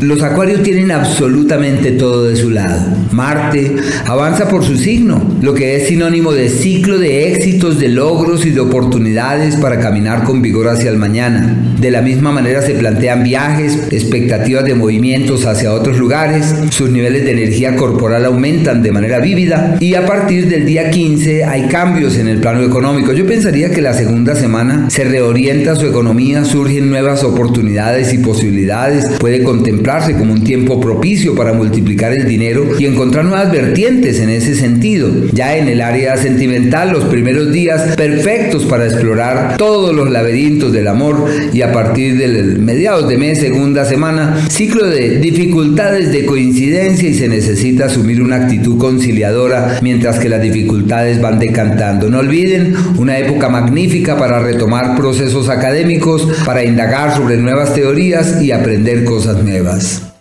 Los acuarios tienen absolutamente todo de su lado. Marte avanza por su signo, lo que es sinónimo de ciclo de éxitos, de logros y de oportunidades para caminar con vigor hacia el mañana. De la misma manera se plantean viajes, expectativas de movimientos hacia otros lugares, sus niveles de energía corporal aumentan de manera vívida y a partir del día 15 hay cambios en el plano económico. Yo pensaría que la segunda semana se reorienta su economía, surgen nuevas oportunidades y posibilidades, puede contemplar como un tiempo propicio para multiplicar el dinero y encontrar nuevas vertientes en ese sentido. Ya en el área sentimental, los primeros días perfectos para explorar todos los laberintos del amor y a partir del mediados de mes, segunda semana, ciclo de dificultades de coincidencia y se necesita asumir una actitud conciliadora mientras que las dificultades van decantando. No olviden, una época magnífica para retomar procesos académicos, para indagar sobre nuevas teorías y aprender cosas nuevas. sociais.